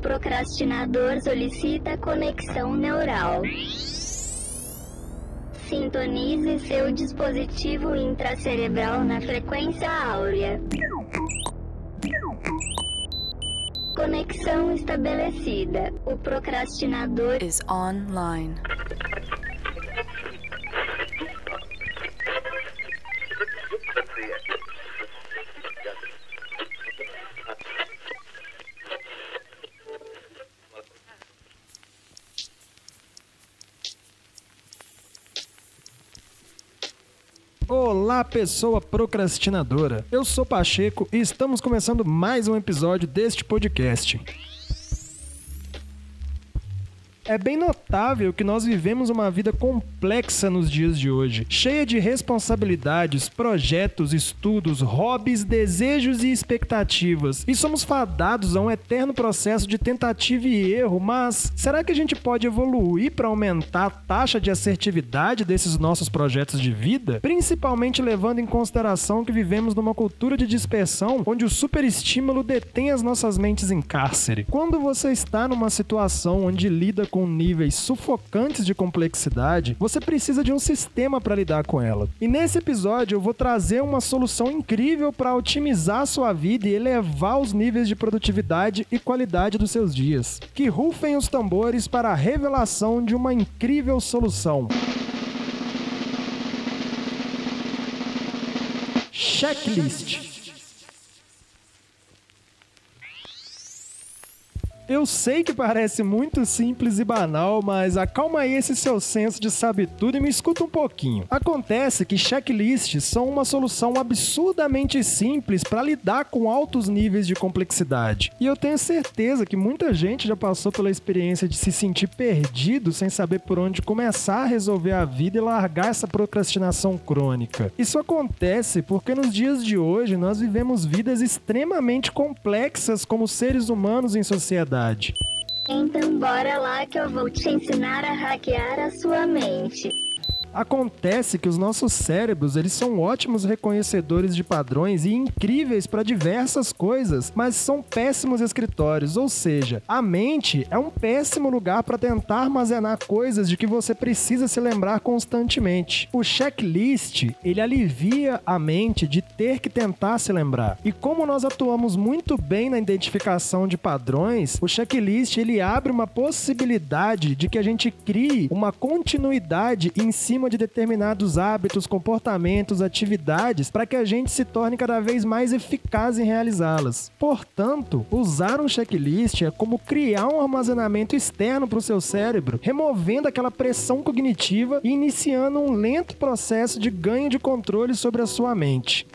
procrastinador solicita conexão neural. Sintonize seu dispositivo intracerebral na frequência áurea. Conexão estabelecida. O procrastinador is online. Olá, pessoa procrastinadora. Eu sou Pacheco e estamos começando mais um episódio deste podcast. É bem notável que nós vivemos uma vida complexa nos dias de hoje, cheia de responsabilidades, projetos, estudos, hobbies, desejos e expectativas. E somos fadados a um eterno processo de tentativa e erro, mas será que a gente pode evoluir para aumentar a taxa de assertividade desses nossos projetos de vida? Principalmente levando em consideração que vivemos numa cultura de dispersão onde o superestímulo detém as nossas mentes em cárcere. Quando você está numa situação onde lida com níveis sufocantes de complexidade, você precisa de um sistema para lidar com ela. E nesse episódio eu vou trazer uma solução incrível para otimizar sua vida e elevar os níveis de produtividade e qualidade dos seus dias. Que rufem os tambores para a revelação de uma incrível solução. Checklist. Eu sei que parece muito simples e banal, mas acalma aí esse seu senso de sabe tudo e me escuta um pouquinho. Acontece que checklists são uma solução absurdamente simples para lidar com altos níveis de complexidade. E eu tenho certeza que muita gente já passou pela experiência de se sentir perdido sem saber por onde começar a resolver a vida e largar essa procrastinação crônica. Isso acontece porque nos dias de hoje nós vivemos vidas extremamente complexas como seres humanos em sociedade Então bora lá que eu vou te ensinar a hackear a sua mente. Acontece que os nossos cérebros, eles são ótimos reconhecedores de padrões e incríveis para diversas coisas, mas são péssimos escritórios, ou seja, a mente é um péssimo lugar para tentar armazenar coisas de que você precisa se lembrar constantemente. O checklist, ele alivia a mente de ter que tentar se lembrar. E como nós atuamos muito bem na identificação de padrões, o checklist ele abre uma possibilidade de que a gente crie uma continuidade em cima de determinados hábitos, comportamentos, atividades, para que a gente se torne cada vez mais eficaz em realizá-las. Portanto, usar um checklist é como criar um armazenamento externo para o seu cérebro, removendo aquela pressão cognitiva e iniciando um lento processo de ganho de controle sobre a sua mente.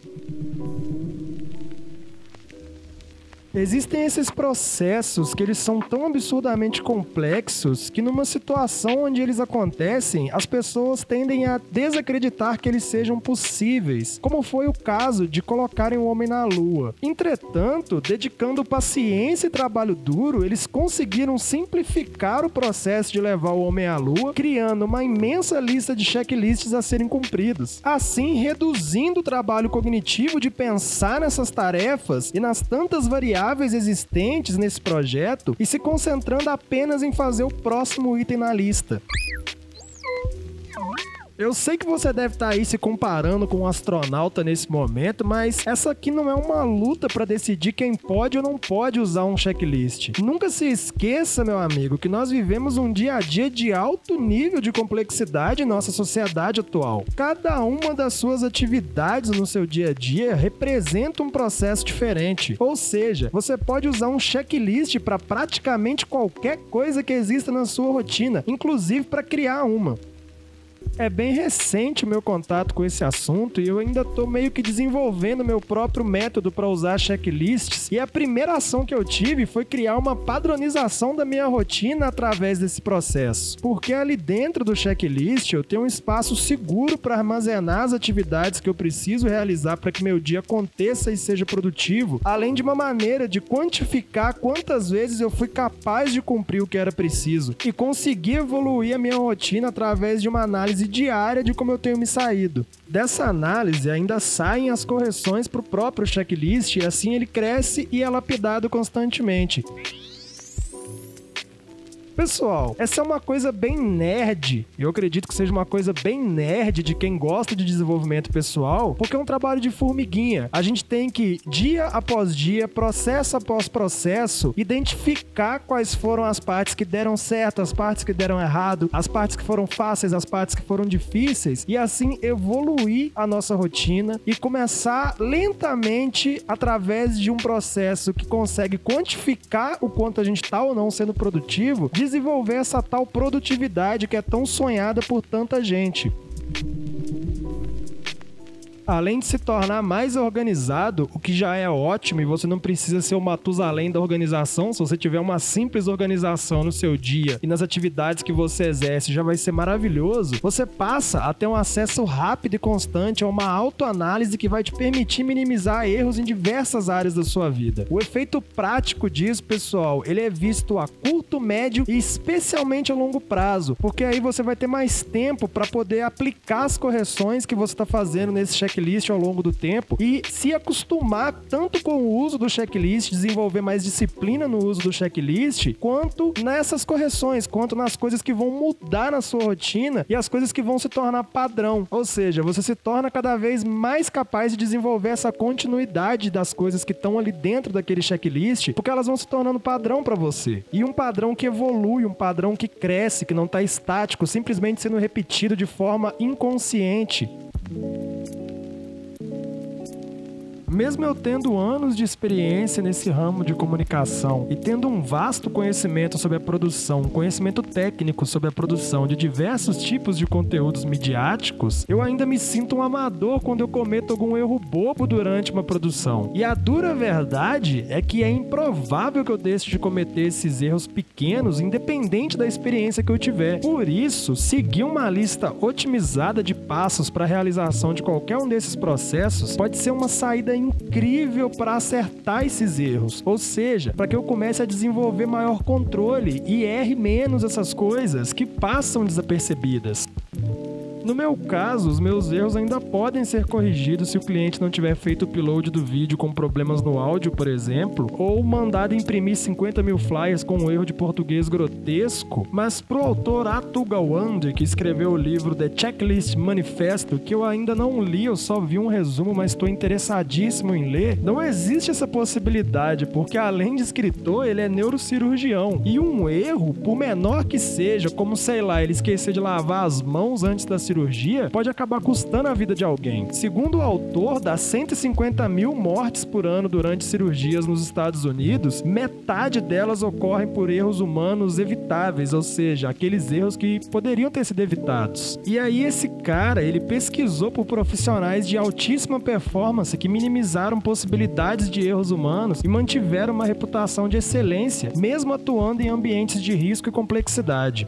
Existem esses processos que eles são tão absurdamente complexos que numa situação onde eles acontecem, as pessoas tendem a desacreditar que eles sejam possíveis, como foi o caso de colocarem o homem na lua. Entretanto, dedicando paciência e trabalho duro, eles conseguiram simplificar o processo de levar o homem à lua, criando uma imensa lista de checklists a serem cumpridos. Assim, reduzindo o trabalho cognitivo de pensar nessas tarefas e nas tantas variáveis variáveis existentes nesse projeto e se concentrando apenas em fazer o próximo item na lista. Eu sei que você deve estar tá aí se comparando com um astronauta nesse momento, mas essa aqui não é uma luta para decidir quem pode ou não pode usar um checklist. Nunca se esqueça, meu amigo, que nós vivemos um dia a dia de alto nível de complexidade em nossa sociedade atual. Cada uma das suas atividades no seu dia a dia representa um processo diferente. Ou seja, você pode usar um checklist para praticamente qualquer coisa que exista na sua rotina, inclusive para criar uma. É bem recente o meu contato com esse assunto e eu ainda estou meio que desenvolvendo meu próprio método para usar checklists. E a primeira ação que eu tive foi criar uma padronização da minha rotina através desse processo. Porque ali dentro do checklist eu tenho um espaço seguro para armazenar as atividades que eu preciso realizar para que meu dia aconteça e seja produtivo, além de uma maneira de quantificar quantas vezes eu fui capaz de cumprir o que era preciso e conseguir evoluir a minha rotina através de uma análise análise diária de como eu tenho me saído. Dessa análise ainda saem as correções para o próprio checklist e assim ele cresce e é lapidado constantemente. Pessoal, essa é uma coisa bem nerd. Eu acredito que seja uma coisa bem nerd de quem gosta de desenvolvimento pessoal, porque é um trabalho de formiguinha. A gente tem que, dia após dia, processo após processo, identificar quais foram as partes que deram certo, as partes que deram errado, as partes que foram fáceis, as partes que foram difíceis, e assim evoluir a nossa rotina e começar lentamente através de um processo que consegue quantificar o quanto a gente está ou não sendo produtivo, desenvolver essa tal produtividade que é tão sonhada por tanta gente além de se tornar mais organizado, o que já é ótimo e você não precisa ser o Matusalém da organização, se você tiver uma simples organização no seu dia e nas atividades que você exerce, já vai ser maravilhoso. Você passa a ter um acesso rápido e constante a uma autoanálise que vai te permitir minimizar erros em diversas áreas da sua vida. O efeito prático disso, pessoal, ele é visto a curto, médio e especialmente a longo prazo, porque aí você vai ter mais tempo para poder aplicar as correções que você está fazendo nesse check checklist ao longo do tempo e se acostumar tanto com o uso do checklist, desenvolver mais disciplina no uso do checklist, quanto nessas correções, quanto nas coisas que vão mudar na sua rotina e as coisas que vão se tornar padrão. Ou seja, você se torna cada vez mais capaz de desenvolver essa continuidade das coisas que estão ali dentro daquele checklist, porque elas vão se tornando padrão para você. E um padrão que evolui, um padrão que cresce, que não está estático, simplesmente sendo repetido de forma inconsciente. Mesmo eu tendo anos de experiência nesse ramo de comunicação e tendo um vasto conhecimento sobre a produção, um conhecimento técnico sobre a produção de diversos tipos de conteúdos midiáticos, eu ainda me sinto um amador quando eu cometo algum erro bobo durante uma produção. E a dura verdade é que é improvável que eu deixe de cometer esses erros pequenos, independente da experiência que eu tiver. Por isso, seguir uma lista otimizada de passos para a realização de qualquer um desses processos pode ser uma saída incrível para acertar esses erros. Ou seja, para que eu comece a desenvolver maior controle e erre menos essas coisas que passam desapercebidas. No meu caso, os meus erros ainda podem ser corrigidos se o cliente não tiver feito o upload do vídeo com problemas no áudio, por exemplo, ou mandado imprimir 50 mil flyers com um erro de português grotesco. Mas pro autor Atu Gawande, que escreveu o livro The Checklist Manifesto, que eu ainda não li, eu só vi um resumo, mas estou interessadíssimo em ler, não existe essa possibilidade, porque além de escritor, ele é neurocirurgião. E um erro, por menor que seja, como sei lá, ele esquecer de lavar as mãos antes da cirurgia, cirurgia pode acabar custando a vida de alguém. Segundo o autor, das 150 mil mortes por ano durante cirurgias nos Estados Unidos, metade delas ocorrem por erros humanos evitáveis, ou seja, aqueles erros que poderiam ter sido evitados. E aí esse cara, ele pesquisou por profissionais de altíssima performance que minimizaram possibilidades de erros humanos e mantiveram uma reputação de excelência, mesmo atuando em ambientes de risco e complexidade.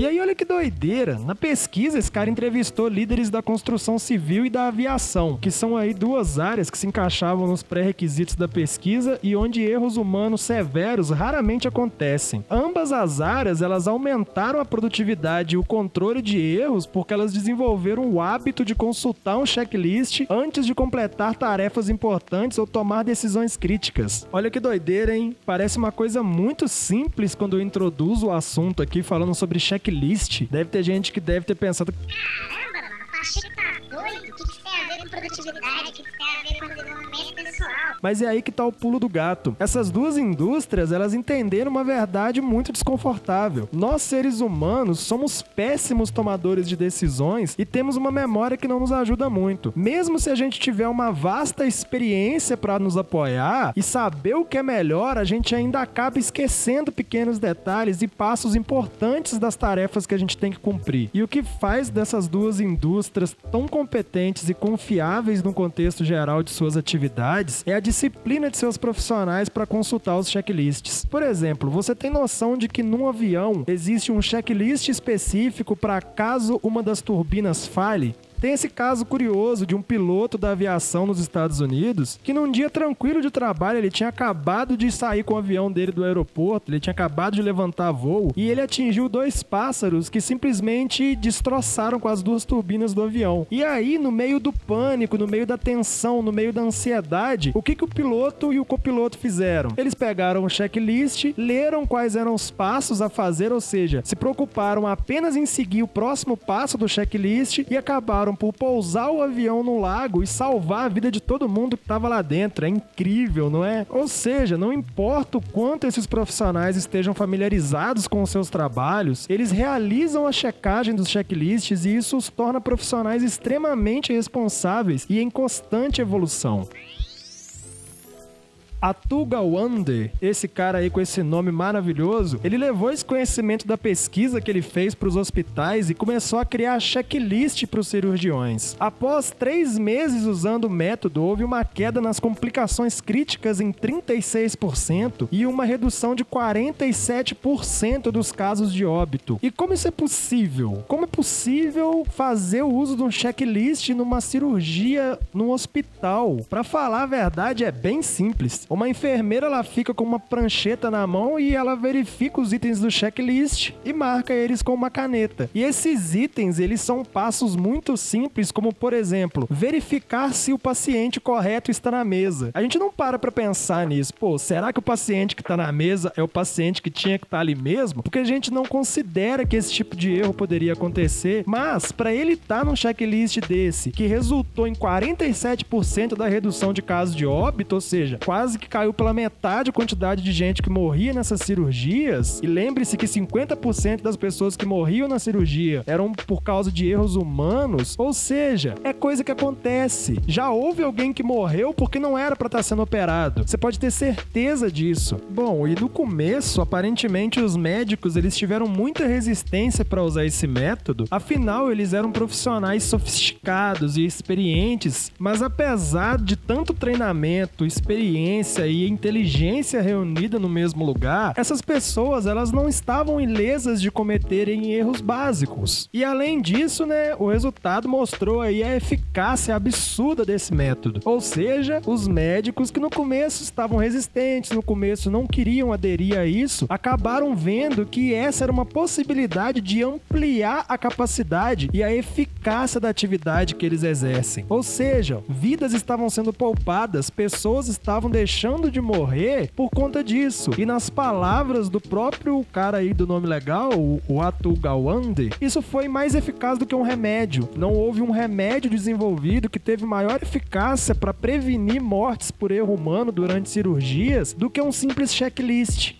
E aí, olha que doideira. Na pesquisa, esse cara entrevistou líderes da construção civil e da aviação, que são aí duas áreas que se encaixavam nos pré-requisitos da pesquisa e onde erros humanos severos raramente acontecem. Ambas as áreas, elas aumentaram a produtividade e o controle de erros porque elas desenvolveram o hábito de consultar um checklist antes de completar tarefas importantes ou tomar decisões críticas. Olha que doideira, hein? Parece uma coisa muito simples quando eu introduzo o assunto aqui falando sobre checklist checklist, deve ter gente que deve ter pensado. Caramba, mano, o Pacheco tá doido? O que, que tem a ver com produtividade? O que, que Mas é aí que tá o pulo do gato. Essas duas indústrias, elas entenderam uma verdade muito desconfortável. Nós, seres humanos, somos péssimos tomadores de decisões e temos uma memória que não nos ajuda muito. Mesmo se a gente tiver uma vasta experiência para nos apoiar e saber o que é melhor, a gente ainda acaba esquecendo pequenos detalhes e passos importantes das tarefas que a gente tem que cumprir. E o que faz dessas duas indústrias tão competentes e confiáveis no contexto geral de suas atividades é a disciplina de seus profissionais para consultar os checklists. Por exemplo, você tem noção de que num avião existe um checklist específico para caso uma das turbinas falhe? Tem esse caso curioso de um piloto da aviação nos Estados Unidos que num dia tranquilo de trabalho ele tinha acabado de sair com o avião dele do aeroporto, ele tinha acabado de levantar voo e ele atingiu dois pássaros que simplesmente destroçaram com as duas turbinas do avião. E aí, no meio do pânico, no meio da tensão, no meio da ansiedade, o que, que o piloto e o copiloto fizeram? Eles pegaram o checklist, leram quais eram os passos a fazer, ou seja, se preocuparam apenas em seguir o próximo passo do checklist e acabaram por pousar o avião no lago e salvar a vida de todo mundo que estava lá dentro. É incrível, não é? Ou seja, não importa o quanto esses profissionais estejam familiarizados com os seus trabalhos, eles realizam a checagem dos checklists e isso os torna profissionais extremamente responsáveis e em constante evolução. Atuga Wande, esse cara aí com esse nome maravilhoso, ele levou esse conhecimento da pesquisa que ele fez para os hospitais e começou a criar checklist para os cirurgiões. Após três meses usando o método, houve uma queda nas complicações críticas em 36% e uma redução de 47% dos casos de óbito. E como isso é possível? Como é possível fazer o uso de um checklist numa cirurgia num hospital? Para falar a verdade, é bem simples. Uma enfermeira ela fica com uma prancheta na mão e ela verifica os itens do checklist e marca eles com uma caneta. E esses itens, eles são passos muito simples, como por exemplo, verificar se o paciente correto está na mesa. A gente não para para pensar nisso. Pô, será que o paciente que está na mesa é o paciente que tinha que estar tá ali mesmo? Porque a gente não considera que esse tipo de erro poderia acontecer, mas para ele estar tá num checklist desse, que resultou em 47% da redução de casos de óbito, ou seja, quase que caiu pela metade a quantidade de gente que morria nessas cirurgias. E lembre-se que 50% das pessoas que morriam na cirurgia eram por causa de erros humanos. Ou seja, é coisa que acontece. Já houve alguém que morreu porque não era para estar tá sendo operado. Você pode ter certeza disso. Bom, e no começo, aparentemente os médicos eles tiveram muita resistência para usar esse método. Afinal, eles eram profissionais sofisticados e experientes, mas apesar de tanto treinamento, experiência e inteligência reunida no mesmo lugar, essas pessoas elas não estavam ilesas de cometerem erros básicos. E além disso, né, o resultado mostrou aí a eficácia absurda desse método. Ou seja, os médicos que no começo estavam resistentes, no começo não queriam aderir a isso, acabaram vendo que essa era uma possibilidade de ampliar a capacidade e a eficácia da atividade que eles exercem. Ou seja, vidas estavam sendo poupadas, pessoas estavam deixando deixando de morrer por conta disso. E nas palavras do próprio cara aí do nome legal, o Atu Gawande, isso foi mais eficaz do que um remédio. Não houve um remédio desenvolvido que teve maior eficácia para prevenir mortes por erro humano durante cirurgias do que um simples checklist.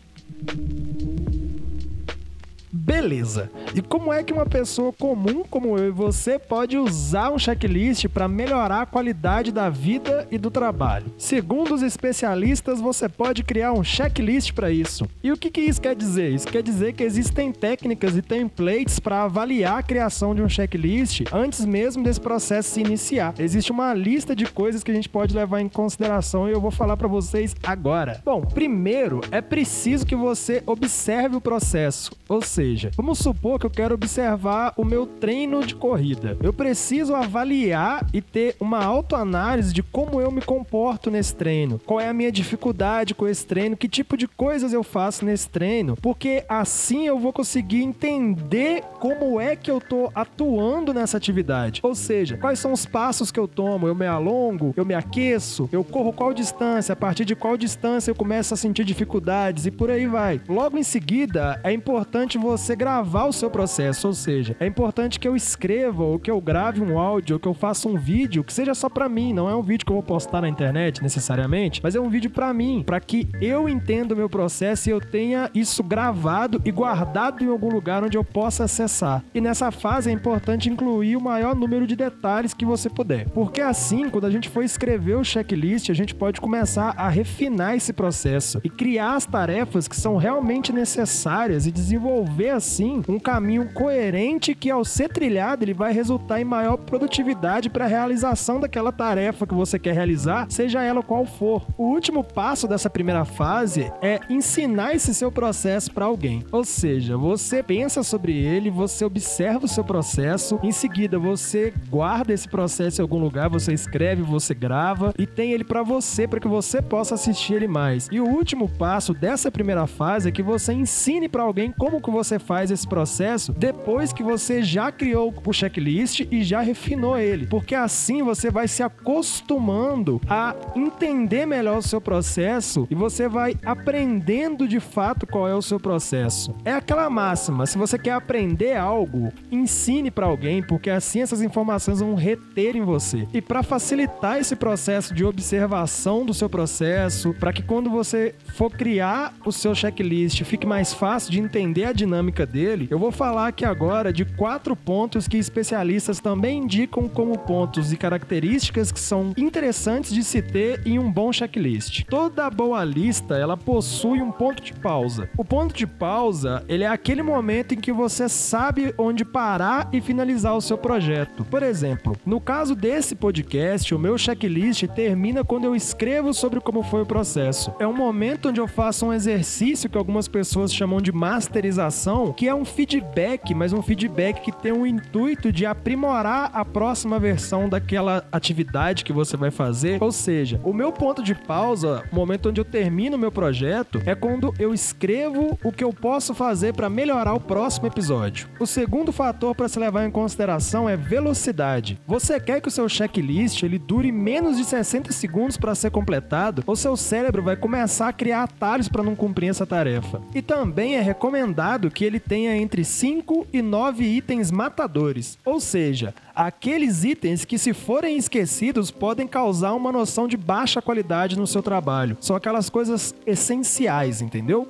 Beleza. E como é que uma pessoa comum como eu e você pode usar um checklist para melhorar a qualidade da vida e do trabalho? Segundo os especialistas, você pode criar um checklist para isso. E o que, que isso quer dizer? Isso quer dizer que existem técnicas e templates para avaliar a criação de um checklist antes mesmo desse processo se iniciar. Existe uma lista de coisas que a gente pode levar em consideração e eu vou falar para vocês agora. Bom, primeiro é preciso que você observe o processo, ou seja, seja, vamos supor que eu quero observar o meu treino de corrida. Eu preciso avaliar e ter uma autoanálise de como eu me comporto nesse treino, qual é a minha dificuldade com esse treino, que tipo de coisas eu faço nesse treino, porque assim eu vou conseguir entender como é que eu tô atuando nessa atividade. Ou seja, quais são os passos que eu tomo? Eu me alongo, eu me aqueço, eu corro qual distância, a partir de qual distância eu começo a sentir dificuldades e por aí vai. Logo em seguida, é importante você você gravar o seu processo, ou seja, é importante que eu escreva ou que eu grave um áudio ou que eu faça um vídeo que seja só para mim, não é um vídeo que eu vou postar na internet necessariamente, mas é um vídeo para mim, para que eu entenda o meu processo e eu tenha isso gravado e guardado em algum lugar onde eu possa acessar. E nessa fase é importante incluir o maior número de detalhes que você puder, porque assim, quando a gente for escrever o checklist, a gente pode começar a refinar esse processo e criar as tarefas que são realmente necessárias e desenvolver assim um caminho coerente que ao ser trilhado ele vai resultar em maior produtividade para a realização daquela tarefa que você quer realizar, seja ela qual for. O último passo dessa primeira fase é ensinar esse seu processo para alguém. Ou seja, você pensa sobre ele, você observa o seu processo, em seguida você guarda esse processo em algum lugar, você escreve, você grava e tem ele para você para que você possa assistir ele mais. E o último passo dessa primeira fase é que você ensine para alguém como que você faz esse processo depois que você já criou o checklist e já refinou ele, porque assim você vai se acostumando a entender melhor o seu processo e você vai aprendendo de fato qual é o seu processo. É aquela máxima, se você quer aprender algo, ensine para alguém, porque assim essas informações vão reter em você. E para facilitar esse processo de observação do seu processo, para que quando você for criar o seu checklist fique mais fácil de entender a dinâmica dele, eu vou falar aqui agora de quatro pontos que especialistas também indicam como pontos e características que são interessantes de se ter em um bom checklist. Toda boa lista, ela possui um ponto de pausa. O ponto de pausa, ele é aquele momento em que você sabe onde parar e finalizar o seu projeto. Por exemplo, no caso desse podcast, o meu checklist termina quando eu escrevo sobre como foi o processo. É um momento onde eu faço um exercício que algumas pessoas chamam de masterização, que é um feedback, mas um feedback que tem o intuito de aprimorar a próxima versão daquela atividade que você vai fazer. Ou seja, o meu ponto de pausa, o momento onde eu termino o meu projeto, é quando eu escrevo o que eu posso fazer para melhorar o próximo episódio. O segundo fator para se levar em consideração é velocidade. Você quer que o seu checklist ele dure menos de 60 segundos para ser completado, ou seu cérebro vai começar a criar atalhos para não cumprir essa tarefa. E também é recomendado que ele tenha entre 5 e 9 itens matadores, ou seja, aqueles itens que, se forem esquecidos, podem causar uma noção de baixa qualidade no seu trabalho. São aquelas coisas essenciais, entendeu?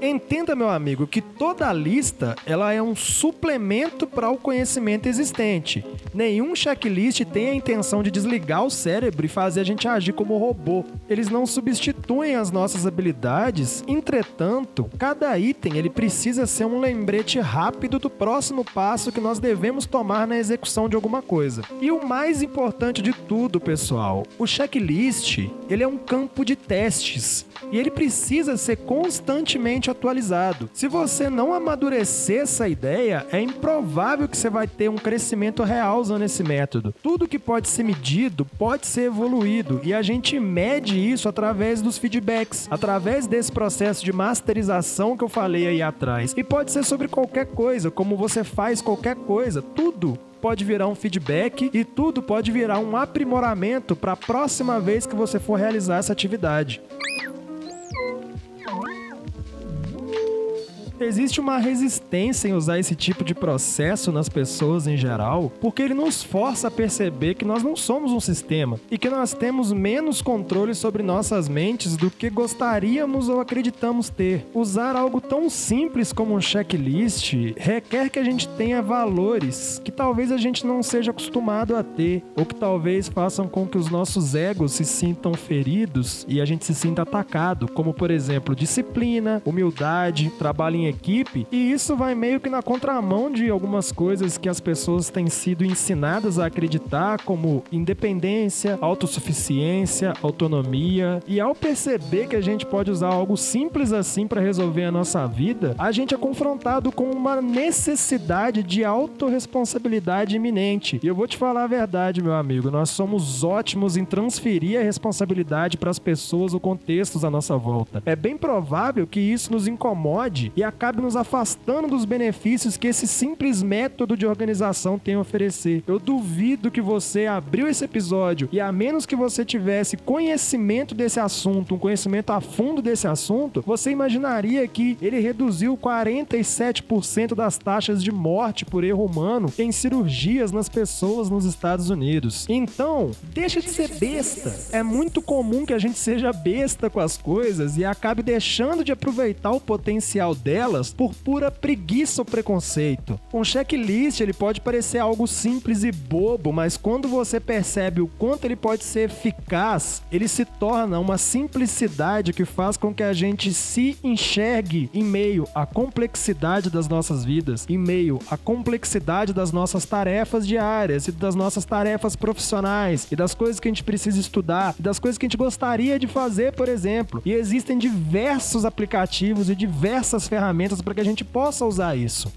Entenda, meu amigo, que toda lista ela é um suplemento para o conhecimento existente. Nenhum checklist tem a intenção de desligar o cérebro e fazer a gente agir como robô. Eles não substituem as nossas habilidades. Entretanto, cada item ele precisa ser um lembrete rápido do próximo passo que nós devemos tomar na execução de alguma coisa. E o mais importante de tudo, pessoal, o checklist ele é um campo de testes e ele precisa ser constantemente atualizado. Se você não amadurecer essa ideia, é improvável que você vai ter um crescimento real usando esse método. Tudo que pode ser medido pode ser evoluído e a gente mede isso através dos feedbacks, através desse processo de masterização que eu falei aí atrás. E pode ser sobre qualquer coisa, como você faz qualquer coisa, tudo pode virar um feedback e tudo pode virar um aprimoramento para a próxima vez que você for realizar essa atividade. Existe uma resistência em usar esse tipo de processo nas pessoas em geral, porque ele nos força a perceber que nós não somos um sistema e que nós temos menos controle sobre nossas mentes do que gostaríamos ou acreditamos ter. Usar algo tão simples como um checklist requer que a gente tenha valores que talvez a gente não seja acostumado a ter, ou que talvez façam com que os nossos egos se sintam feridos e a gente se sinta atacado, como por exemplo, disciplina, humildade, trabalho em equipe, e isso vai meio que na contramão de algumas coisas que as pessoas têm sido ensinadas a acreditar, como independência, autossuficiência, autonomia. E ao perceber que a gente pode usar algo simples assim para resolver a nossa vida, a gente é confrontado com uma necessidade de autorresponsabilidade iminente. E eu vou te falar a verdade, meu amigo, nós somos ótimos em transferir a responsabilidade para as pessoas ou contextos à nossa volta. É bem provável que isso nos incomode e acabe nos afastando dos benefícios que esse simples método de organização tem a oferecer. Eu duvido que você abriu esse episódio e a menos que você tivesse conhecimento desse assunto, um conhecimento a fundo desse assunto, você imaginaria que ele reduziu 47% das taxas de morte por erro humano em cirurgias nas pessoas nos Estados Unidos. Então, deixa de ser besta. É muito comum que a gente seja besta com as coisas e acabe deixando de aproveitar o potencial dela por pura preguiça ou preconceito. Um checklist ele pode parecer algo simples e bobo, mas quando você percebe o quanto ele pode ser eficaz, ele se torna uma simplicidade que faz com que a gente se enxergue em meio à complexidade das nossas vidas, em meio à complexidade das nossas tarefas diárias e das nossas tarefas profissionais e das coisas que a gente precisa estudar e das coisas que a gente gostaria de fazer, por exemplo. E existem diversos aplicativos e diversas ferramentas para que a gente possa usar isso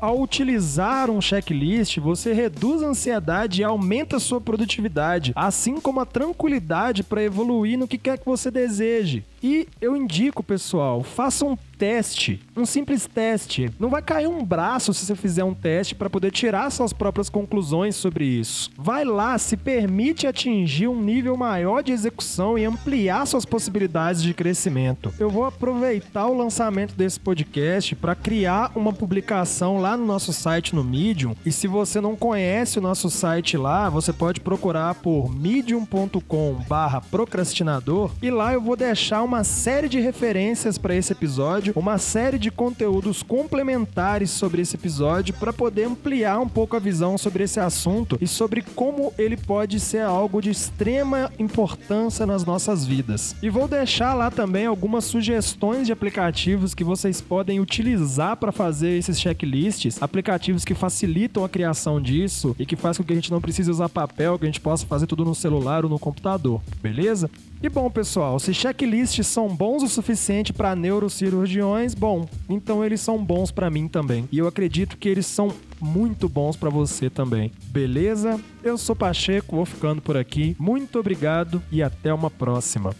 ao utilizar um checklist, você reduz a ansiedade e aumenta a sua produtividade, assim como a tranquilidade para evoluir no que quer que você deseje. E eu indico, pessoal, faça um teste, um simples teste. Não vai cair um braço se você fizer um teste para poder tirar suas próprias conclusões sobre isso. Vai lá, se permite atingir um nível maior de execução e ampliar suas possibilidades de crescimento. Eu vou aproveitar o lançamento desse podcast para criar uma publicação lá no nosso site no Medium. E se você não conhece o nosso site lá, você pode procurar por medium.com/procrastinador e lá eu vou deixar uma série de referências para esse episódio, uma série de conteúdos complementares sobre esse episódio para poder ampliar um pouco a visão sobre esse assunto e sobre como ele pode ser algo de extrema importância nas nossas vidas. E vou deixar lá também algumas sugestões de aplicativos que vocês podem utilizar para fazer esses checklists, aplicativos que facilitam a criação disso e que faz com que a gente não precise usar papel, que a gente possa fazer tudo no celular ou no computador, beleza? E bom, pessoal, se checklists são bons o suficiente para neurocirurgiões, bom, então eles são bons para mim também. E eu acredito que eles são muito bons para você também. Beleza? Eu sou Pacheco, vou ficando por aqui. Muito obrigado e até uma próxima.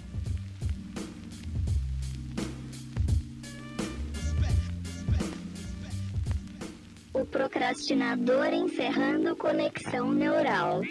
O procrastinador encerrando conexão neural.